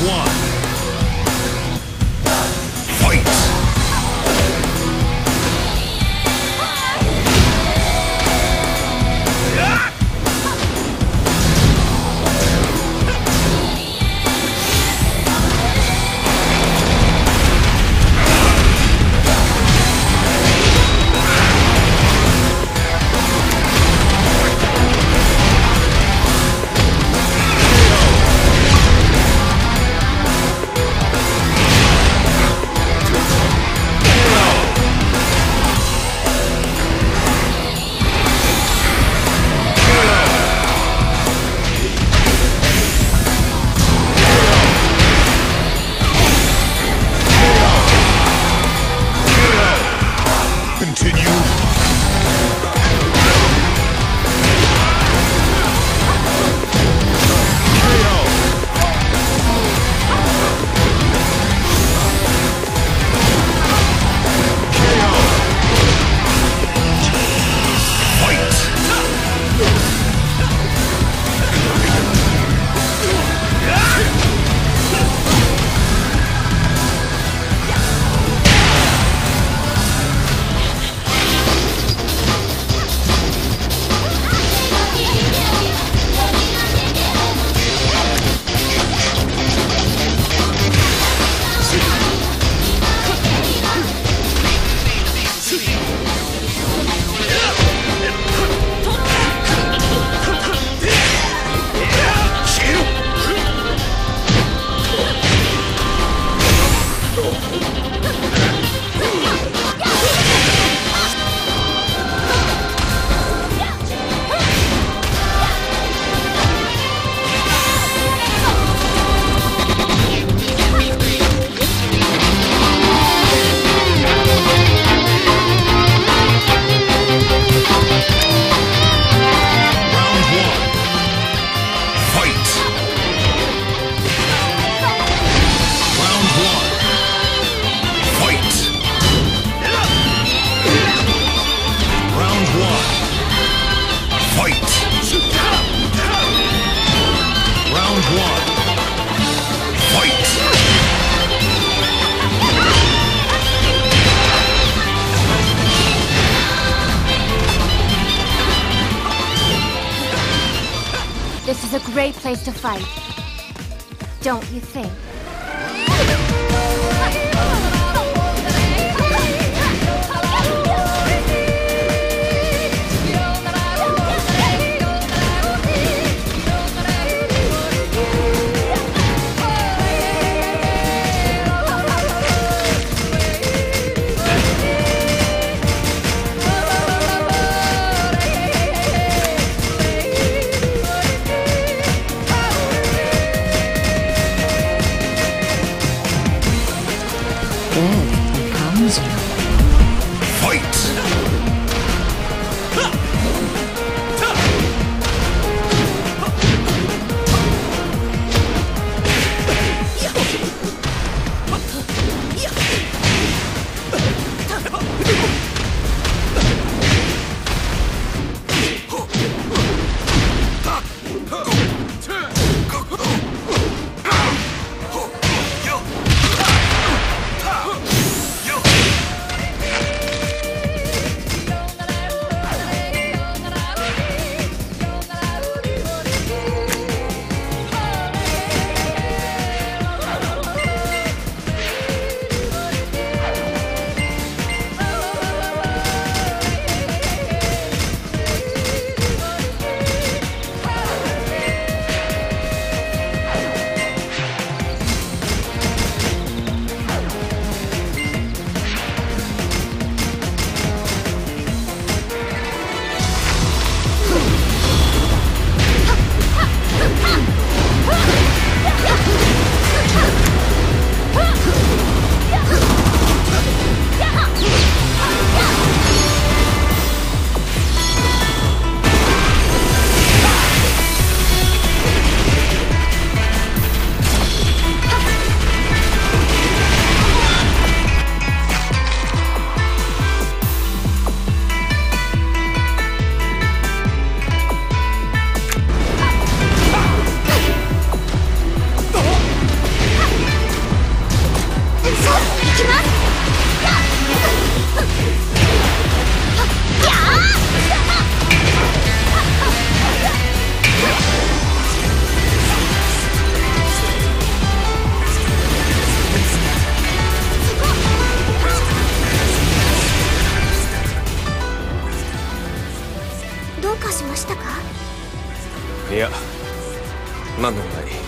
one. Great place to fight. Don't you think? Here comes! いや何でもない